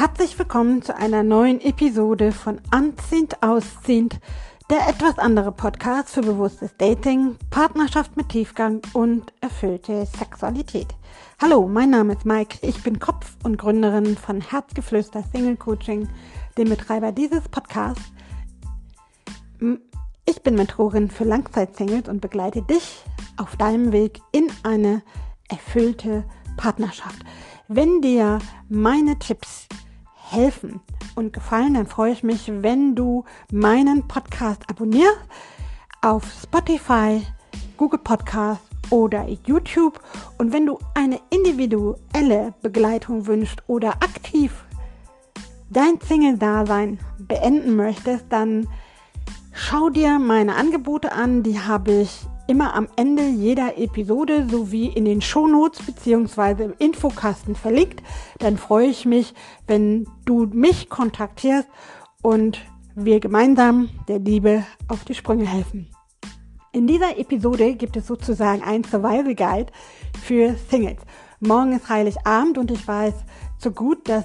Herzlich willkommen zu einer neuen Episode von Anziehend Ausziehend, der etwas andere Podcast für bewusstes Dating, Partnerschaft mit Tiefgang und erfüllte Sexualität. Hallo, mein Name ist Mike, ich bin Kopf und Gründerin von Herzgeflüster Single Coaching, dem Betreiber dieses Podcasts. Ich bin Mentorin für Langzeitsingles und begleite dich auf deinem Weg in eine erfüllte Partnerschaft. Wenn dir meine Tipps helfen und gefallen, dann freue ich mich, wenn du meinen Podcast abonnierst auf Spotify, Google Podcast oder YouTube. Und wenn du eine individuelle Begleitung wünschst oder aktiv dein Single-Dasein beenden möchtest, dann schau dir meine Angebote an. Die habe ich immer am Ende jeder Episode sowie in den Shownotes bzw. im Infokasten verlinkt. Dann freue ich mich, wenn du mich kontaktierst und wir gemeinsam der Liebe auf die Sprünge helfen. In dieser Episode gibt es sozusagen ein Survival Guide für Singles. Morgen ist Heiligabend und ich weiß so gut, dass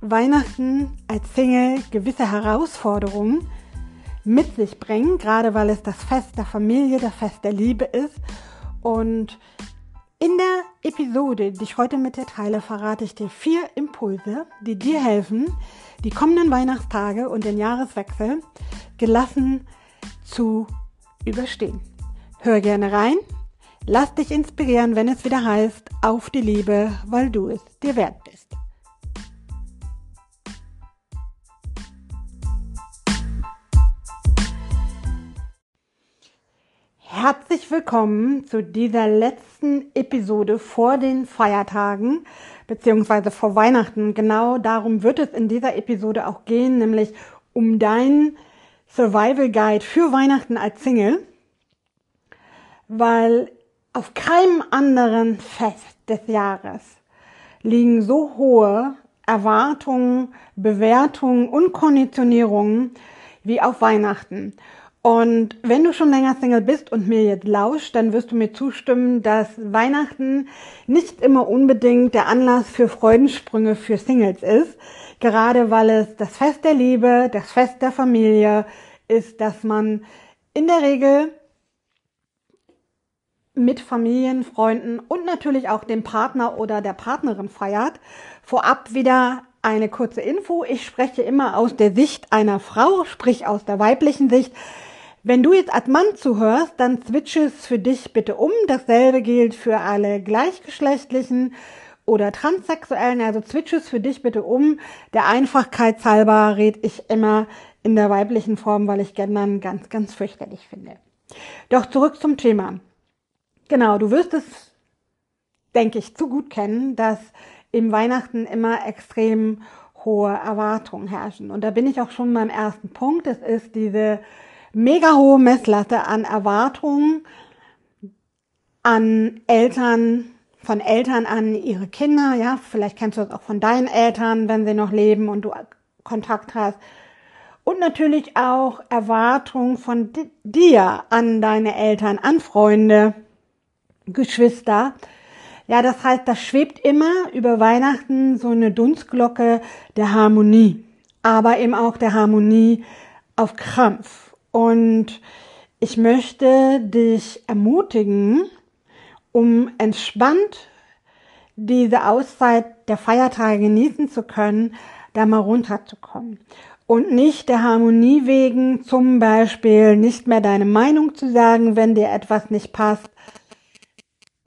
Weihnachten als Single gewisse Herausforderungen mit sich bringen, gerade weil es das Fest der Familie, das Fest der Liebe ist. Und in der Episode, die ich heute mit dir teile, verrate ich dir vier Impulse, die dir helfen, die kommenden Weihnachtstage und den Jahreswechsel gelassen zu überstehen. Hör gerne rein, lass dich inspirieren, wenn es wieder heißt, auf die Liebe, weil du es dir wert bist. Herzlich willkommen zu dieser letzten Episode vor den Feiertagen beziehungsweise vor Weihnachten. Genau darum wird es in dieser Episode auch gehen, nämlich um deinen Survival Guide für Weihnachten als Single, weil auf keinem anderen Fest des Jahres liegen so hohe Erwartungen, Bewertungen und Konditionierungen wie auf Weihnachten. Und wenn du schon länger Single bist und mir jetzt lauscht, dann wirst du mir zustimmen, dass Weihnachten nicht immer unbedingt der Anlass für Freudensprünge für Singles ist. Gerade weil es das Fest der Liebe, das Fest der Familie ist, dass man in der Regel mit Familien, Freunden und natürlich auch dem Partner oder der Partnerin feiert. Vorab wieder eine kurze Info. Ich spreche immer aus der Sicht einer Frau, sprich aus der weiblichen Sicht. Wenn du jetzt als Mann zuhörst, dann switche es für dich bitte um. Dasselbe gilt für alle gleichgeschlechtlichen oder transsexuellen. Also switche es für dich bitte um. Der Einfachkeit halber rede ich immer in der weiblichen Form, weil ich Gendern ganz, ganz fürchterlich finde. Doch zurück zum Thema. Genau, du wirst es, denke ich, zu gut kennen, dass im Weihnachten immer extrem hohe Erwartungen herrschen. Und da bin ich auch schon beim ersten Punkt. Es ist diese mega hohe Messlatte an Erwartungen an Eltern, von Eltern an ihre Kinder, ja, vielleicht kennst du das auch von deinen Eltern, wenn sie noch leben und du Kontakt hast. Und natürlich auch Erwartungen von dir an deine Eltern, an Freunde, Geschwister. Ja, das heißt, das schwebt immer über Weihnachten so eine Dunstglocke der Harmonie, aber eben auch der Harmonie auf Krampf. Und ich möchte dich ermutigen, um entspannt diese Auszeit der Feiertage genießen zu können, da mal runterzukommen. Und nicht der Harmonie wegen zum Beispiel nicht mehr deine Meinung zu sagen, wenn dir etwas nicht passt,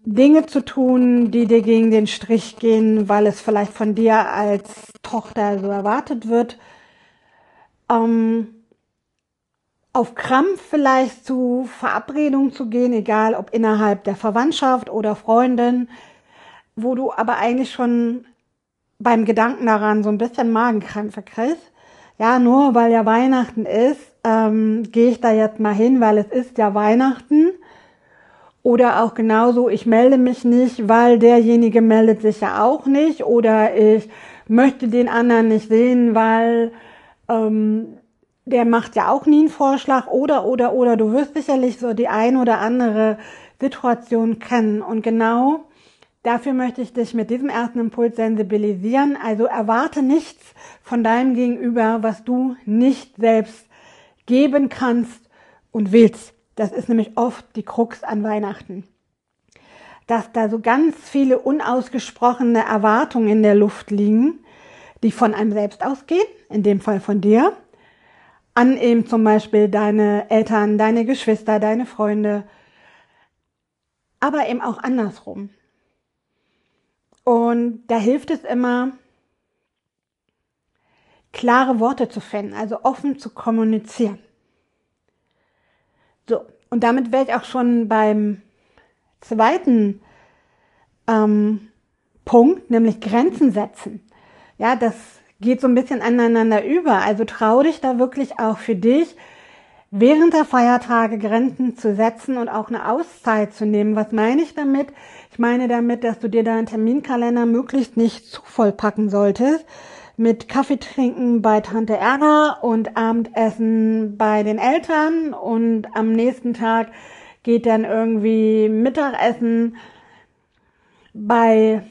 Dinge zu tun, die dir gegen den Strich gehen, weil es vielleicht von dir als Tochter so erwartet wird. Ähm, auf Krampf vielleicht zu Verabredungen zu gehen, egal ob innerhalb der Verwandtschaft oder Freundin, wo du aber eigentlich schon beim Gedanken daran so ein bisschen Magenkrämpfe kriegst. Ja, nur weil ja Weihnachten ist, ähm, gehe ich da jetzt mal hin, weil es ist ja Weihnachten. Oder auch genauso, ich melde mich nicht, weil derjenige meldet sich ja auch nicht. Oder ich möchte den anderen nicht sehen, weil ähm, der macht ja auch nie einen Vorschlag oder, oder, oder. Du wirst sicherlich so die ein oder andere Situation kennen. Und genau dafür möchte ich dich mit diesem ersten Impuls sensibilisieren. Also erwarte nichts von deinem Gegenüber, was du nicht selbst geben kannst und willst. Das ist nämlich oft die Krux an Weihnachten. Dass da so ganz viele unausgesprochene Erwartungen in der Luft liegen, die von einem selbst ausgehen, in dem Fall von dir, an eben zum Beispiel deine Eltern, deine Geschwister, deine Freunde, aber eben auch andersrum. Und da hilft es immer, klare Worte zu finden, also offen zu kommunizieren. So, und damit wäre ich auch schon beim zweiten ähm, Punkt, nämlich Grenzen setzen. Ja, das geht so ein bisschen aneinander über. Also trau dich da wirklich auch für dich, während der Feiertage Grenzen zu setzen und auch eine Auszeit zu nehmen. Was meine ich damit? Ich meine damit, dass du dir deinen Terminkalender möglichst nicht zu voll packen solltest. Mit Kaffee trinken bei Tante Erna und Abendessen bei den Eltern und am nächsten Tag geht dann irgendwie Mittagessen bei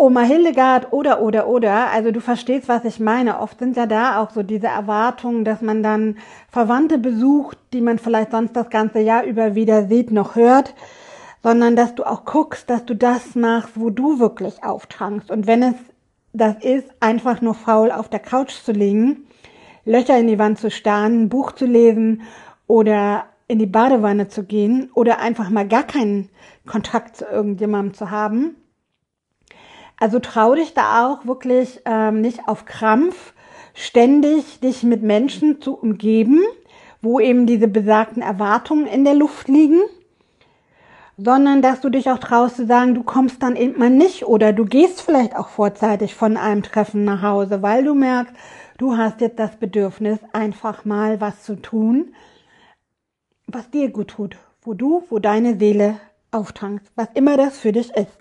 Oma Hildegard oder, oder, oder. Also du verstehst, was ich meine. Oft sind ja da auch so diese Erwartungen, dass man dann Verwandte besucht, die man vielleicht sonst das ganze Jahr über wieder sieht, noch hört, sondern dass du auch guckst, dass du das machst, wo du wirklich auftankst. Und wenn es das ist, einfach nur faul auf der Couch zu liegen, Löcher in die Wand zu starren, ein Buch zu lesen oder in die Badewanne zu gehen oder einfach mal gar keinen Kontakt zu irgendjemandem zu haben, also trau dich da auch wirklich ähm, nicht auf Krampf ständig dich mit Menschen zu umgeben, wo eben diese besagten Erwartungen in der Luft liegen, sondern dass du dich auch traust zu sagen, du kommst dann eben mal nicht oder du gehst vielleicht auch vorzeitig von einem Treffen nach Hause, weil du merkst, du hast jetzt das Bedürfnis, einfach mal was zu tun, was dir gut tut, wo du, wo deine Seele auftankst, was immer das für dich ist.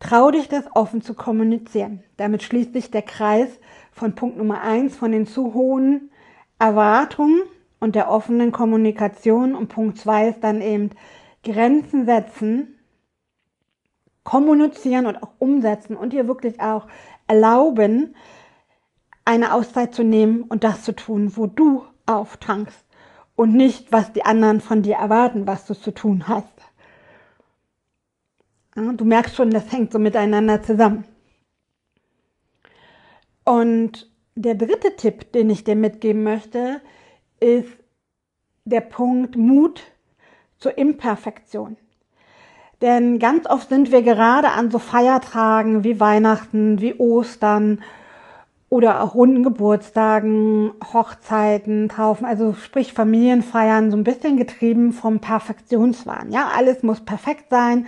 Trau dich, das offen zu kommunizieren. Damit schließt sich der Kreis von Punkt Nummer eins, von den zu hohen Erwartungen und der offenen Kommunikation. Und Punkt zwei ist dann eben Grenzen setzen, kommunizieren und auch umsetzen und dir wirklich auch erlauben, eine Auszeit zu nehmen und das zu tun, wo du auftankst und nicht, was die anderen von dir erwarten, was du zu tun hast. Du merkst schon, das hängt so miteinander zusammen. Und der dritte Tipp, den ich dir mitgeben möchte, ist der Punkt Mut zur Imperfektion. Denn ganz oft sind wir gerade an so Feiertagen wie Weihnachten, wie Ostern oder auch runden Geburtstagen, Hochzeiten, Taufen, also sprich Familienfeiern, so ein bisschen getrieben vom Perfektionswahn. Ja, alles muss perfekt sein,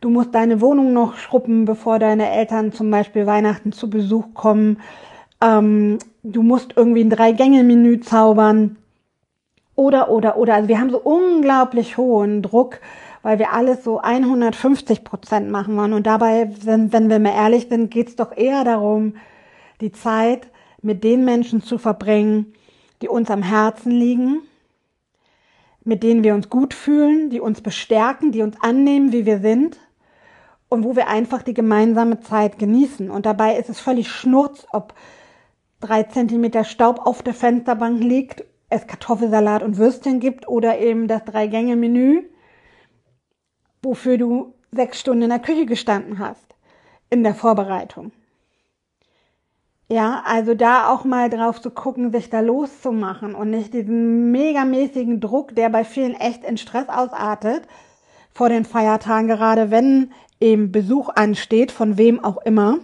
Du musst deine Wohnung noch schruppen, bevor deine Eltern zum Beispiel Weihnachten zu Besuch kommen. Ähm, du musst irgendwie ein Drei-Gänge-Menü zaubern. Oder, oder, oder. Also wir haben so unglaublich hohen Druck, weil wir alles so 150 Prozent machen wollen. Und dabei, wenn, wenn wir mal ehrlich sind, geht's doch eher darum, die Zeit mit den Menschen zu verbringen, die uns am Herzen liegen, mit denen wir uns gut fühlen, die uns bestärken, die uns annehmen, wie wir sind und wo wir einfach die gemeinsame Zeit genießen. Und dabei ist es völlig schnurz, ob drei Zentimeter Staub auf der Fensterbank liegt, es Kartoffelsalat und Würstchen gibt oder eben das Drei-Gänge-Menü, wofür du sechs Stunden in der Küche gestanden hast, in der Vorbereitung. Ja, also da auch mal drauf zu gucken, sich da loszumachen und nicht diesen megamäßigen Druck, der bei vielen echt in Stress ausartet, vor den Feiertagen, gerade wenn eben Besuch ansteht, von wem auch immer,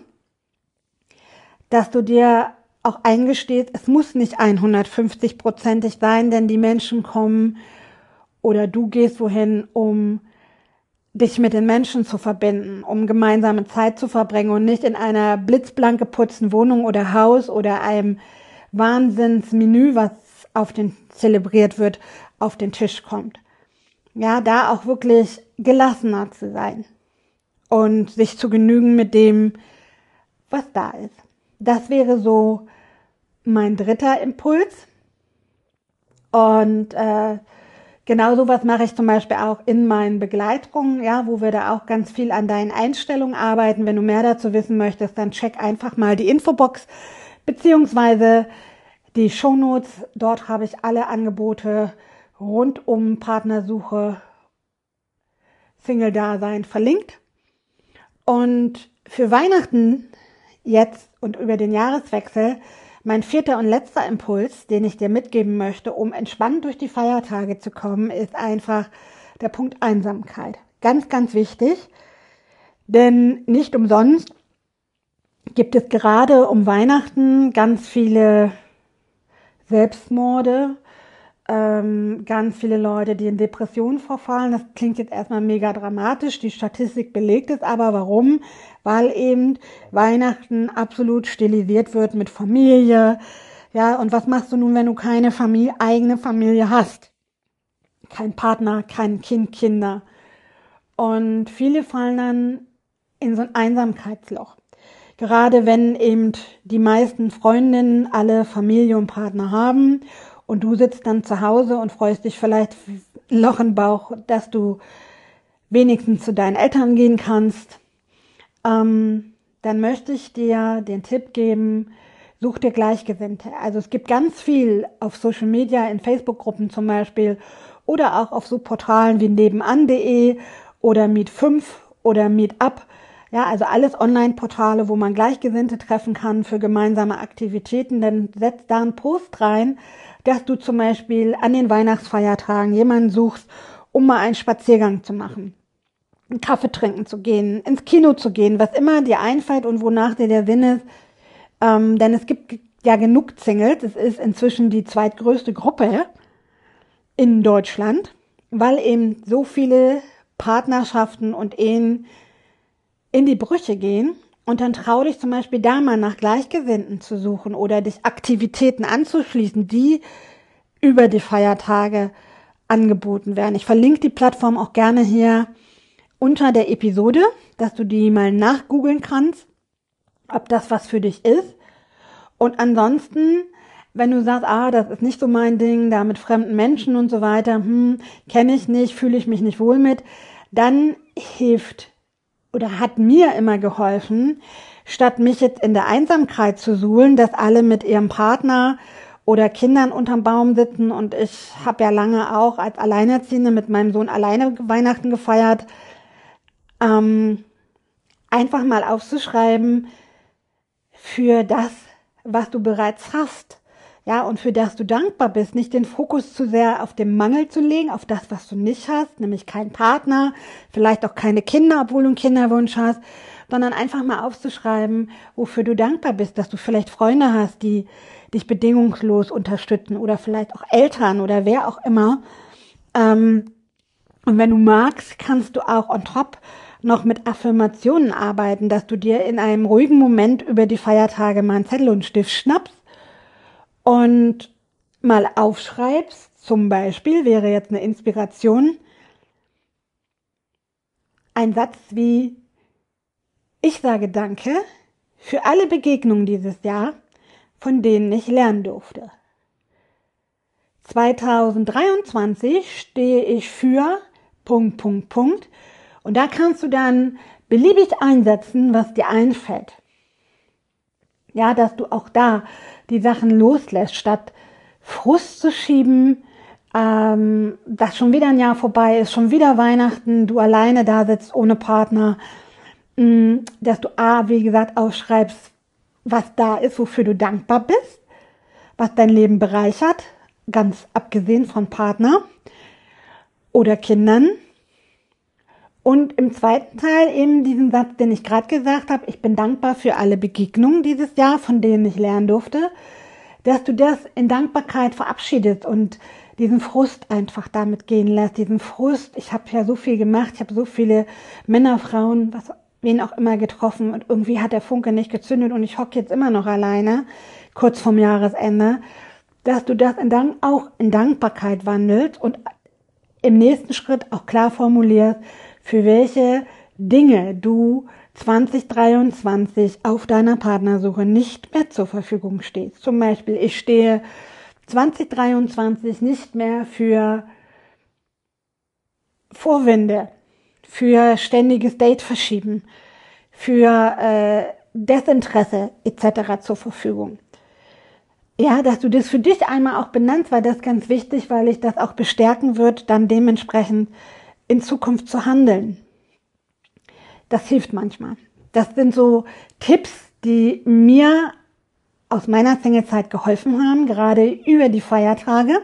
dass du dir auch eingestehst, es muss nicht 150-prozentig sein, denn die Menschen kommen oder du gehst wohin, um dich mit den Menschen zu verbinden, um gemeinsame Zeit zu verbringen und nicht in einer blitzblank geputzten Wohnung oder Haus oder einem Wahnsinnsmenü, was auf den zelebriert wird, auf den Tisch kommt. Ja, da auch wirklich gelassener zu sein und sich zu genügen mit dem, was da ist. Das wäre so mein dritter Impuls. Und äh, Genau sowas mache ich zum Beispiel auch in meinen Begleitungen, ja, wo wir da auch ganz viel an deinen Einstellungen arbeiten. Wenn du mehr dazu wissen möchtest, dann check einfach mal die Infobox beziehungsweise die Shownotes. Dort habe ich alle Angebote rund um Partnersuche, Single-Dasein verlinkt. Und für Weihnachten jetzt und über den Jahreswechsel mein vierter und letzter Impuls, den ich dir mitgeben möchte, um entspannt durch die Feiertage zu kommen, ist einfach der Punkt Einsamkeit. Ganz, ganz wichtig, denn nicht umsonst gibt es gerade um Weihnachten ganz viele Selbstmorde, ähm, ganz viele Leute, die in Depressionen verfallen. Das klingt jetzt erstmal mega dramatisch. Die Statistik belegt es aber. Warum? Weil eben Weihnachten absolut stilisiert wird mit Familie. Ja, und was machst du nun, wenn du keine Familie, eigene Familie hast? Kein Partner, kein Kind, Kinder. Und viele fallen dann in so ein Einsamkeitsloch. Gerade wenn eben die meisten Freundinnen alle Familie und Partner haben und du sitzt dann zu Hause und freust dich vielleicht ein Loch im Bauch, dass du wenigstens zu deinen Eltern gehen kannst, ähm, dann möchte ich dir den Tipp geben, such dir Gleichgesinnte. Also es gibt ganz viel auf Social Media, in Facebook-Gruppen zum Beispiel oder auch auf so Portalen wie nebenan.de oder Meet5 oder Meetup. Ja, also alles Online-Portale, wo man Gleichgesinnte treffen kann für gemeinsame Aktivitäten. Dann setzt da einen Post rein, dass du zum Beispiel an den Weihnachtsfeiertagen jemanden suchst, um mal einen Spaziergang zu machen, einen Kaffee trinken zu gehen, ins Kino zu gehen, was immer dir einfällt und wonach dir der Sinn ist. Ähm, denn es gibt ja genug Singles. Es ist inzwischen die zweitgrößte Gruppe in Deutschland, weil eben so viele Partnerschaften und Ehen in die Brüche gehen. Und dann trau dich zum Beispiel da mal nach Gleichgesinnten zu suchen oder dich Aktivitäten anzuschließen, die über die Feiertage angeboten werden. Ich verlinke die Plattform auch gerne hier unter der Episode, dass du die mal nachgoogeln kannst, ob das was für dich ist. Und ansonsten, wenn du sagst, ah, das ist nicht so mein Ding, da mit fremden Menschen und so weiter, hm, kenne ich nicht, fühle ich mich nicht wohl mit, dann hilft oder hat mir immer geholfen, statt mich jetzt in der Einsamkeit zu suhlen, dass alle mit ihrem Partner oder Kindern unterm Baum sitzen. Und ich habe ja lange auch als Alleinerziehende mit meinem Sohn alleine Weihnachten gefeiert, ähm, einfach mal aufzuschreiben für das, was du bereits hast ja, und für das du dankbar bist, nicht den Fokus zu sehr auf den Mangel zu legen, auf das, was du nicht hast, nämlich keinen Partner, vielleicht auch keine Kinder, obwohl du einen Kinderwunsch hast, sondern einfach mal aufzuschreiben, wofür du dankbar bist, dass du vielleicht Freunde hast, die dich bedingungslos unterstützen oder vielleicht auch Eltern oder wer auch immer. Ähm, und wenn du magst, kannst du auch on top noch mit Affirmationen arbeiten, dass du dir in einem ruhigen Moment über die Feiertage mal einen Zettel und Stift schnappst und mal aufschreibst, zum Beispiel wäre jetzt eine Inspiration, ein Satz wie, ich sage Danke für alle Begegnungen dieses Jahr, von denen ich lernen durfte. 2023 stehe ich für Punkt, Punkt, Punkt. Und da kannst du dann beliebig einsetzen, was dir einfällt. Ja, dass du auch da die Sachen loslässt, statt Frust zu schieben, ähm, dass schon wieder ein Jahr vorbei ist, schon wieder Weihnachten, du alleine da sitzt ohne Partner, mh, mm, dass du A, wie gesagt, aufschreibst, was da ist, wofür du dankbar bist, was dein Leben bereichert, ganz abgesehen von Partner oder Kindern. Und im zweiten Teil eben diesen Satz, den ich gerade gesagt habe, ich bin dankbar für alle Begegnungen dieses Jahr, von denen ich lernen durfte, dass du das in Dankbarkeit verabschiedest und diesen Frust einfach damit gehen lässt, diesen Frust, ich habe ja so viel gemacht, ich habe so viele Männer, Frauen, was wen auch immer getroffen und irgendwie hat der Funke nicht gezündet und ich hocke jetzt immer noch alleine, kurz vorm Jahresende, dass du das in Dank, auch in Dankbarkeit wandelst und im nächsten Schritt auch klar formulierst, für welche Dinge du 2023 auf deiner Partnersuche nicht mehr zur Verfügung stehst. Zum Beispiel, ich stehe 2023 nicht mehr für Vorwände für ständiges Date verschieben, für äh, Desinteresse etc. zur Verfügung. Ja, dass du das für dich einmal auch benennst, weil das ganz wichtig, weil ich das auch bestärken wird, dann dementsprechend in Zukunft zu handeln. Das hilft manchmal. Das sind so Tipps, die mir aus meiner Singlezeit geholfen haben, gerade über die Feiertage,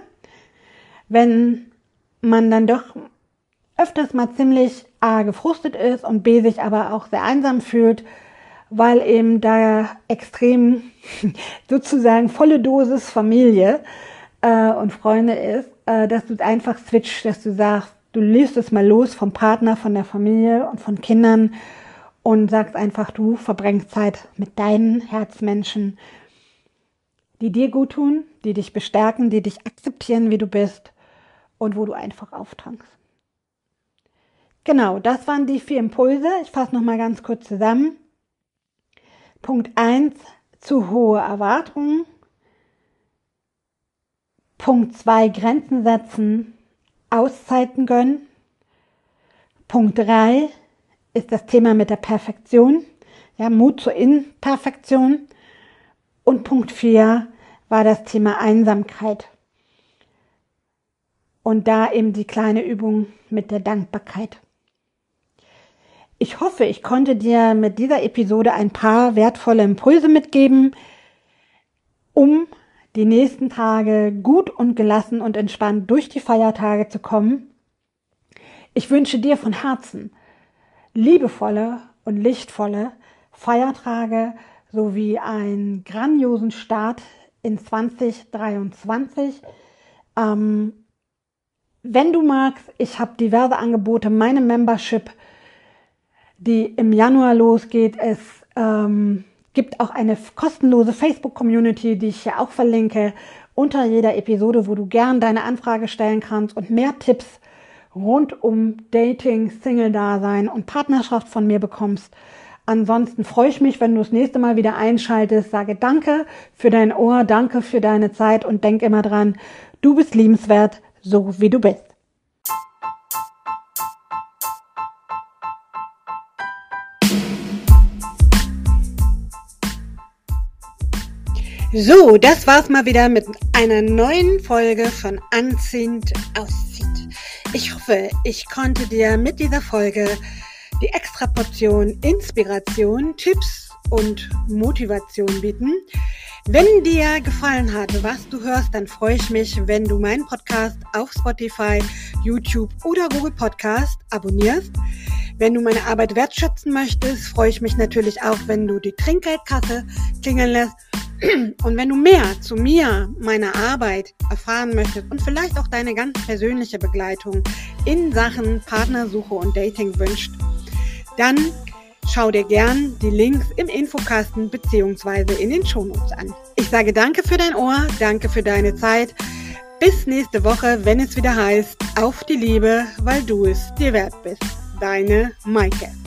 wenn man dann doch öfters mal ziemlich A gefrustet ist und B sich aber auch sehr einsam fühlt, weil eben da extrem sozusagen volle Dosis Familie äh, und Freunde ist, äh, dass du einfach switcht, dass du sagst, du löst es mal los vom Partner, von der Familie und von Kindern und sagst einfach, du verbringst Zeit mit deinen Herzmenschen, die dir gut tun, die dich bestärken, die dich akzeptieren, wie du bist und wo du einfach auftankst. Genau, das waren die vier Impulse. Ich fasse noch mal ganz kurz zusammen. Punkt eins: zu hohe Erwartungen. Punkt zwei: Grenzen setzen, Auszeiten gönnen. Punkt drei ist das Thema mit der Perfektion. Ja, Mut zur Imperfektion. Und Punkt vier war das Thema Einsamkeit. Und da eben die kleine Übung mit der Dankbarkeit. Ich hoffe, ich konnte dir mit dieser Episode ein paar wertvolle Impulse mitgeben, um die nächsten Tage gut und gelassen und entspannt durch die Feiertage zu kommen. Ich wünsche dir von Herzen liebevolle und lichtvolle Feiertage sowie einen grandiosen Start in 2023. Ähm, wenn du magst, ich habe diverse Angebote, meine Membership die im Januar losgeht. Es ähm, gibt auch eine kostenlose Facebook-Community, die ich hier auch verlinke, unter jeder Episode, wo du gern deine Anfrage stellen kannst und mehr Tipps rund um Dating, Single-Dasein und Partnerschaft von mir bekommst. Ansonsten freue ich mich, wenn du das nächste Mal wieder einschaltest. Sage danke für dein Ohr, danke für deine Zeit und denk immer dran, du bist liebenswert, so wie du bist. So, das war's mal wieder mit einer neuen Folge von Anziehend aussieht. Ich hoffe, ich konnte dir mit dieser Folge die extra Portion Inspiration, Tipps und Motivation bieten. Wenn dir gefallen hat, was du hörst, dann freue ich mich, wenn du meinen Podcast auf Spotify, YouTube oder Google Podcast abonnierst. Wenn du meine Arbeit wertschätzen möchtest, freue ich mich natürlich auch, wenn du die Trinkgeldkasse klingeln lässt und wenn du mehr zu mir, meiner Arbeit erfahren möchtest und vielleicht auch deine ganz persönliche Begleitung in Sachen Partnersuche und Dating wünscht, dann schau dir gern die Links im Infokasten beziehungsweise in den Shownotes an. Ich sage danke für dein Ohr, danke für deine Zeit. Bis nächste Woche, wenn es wieder heißt, auf die Liebe, weil du es dir wert bist. Deine Maike.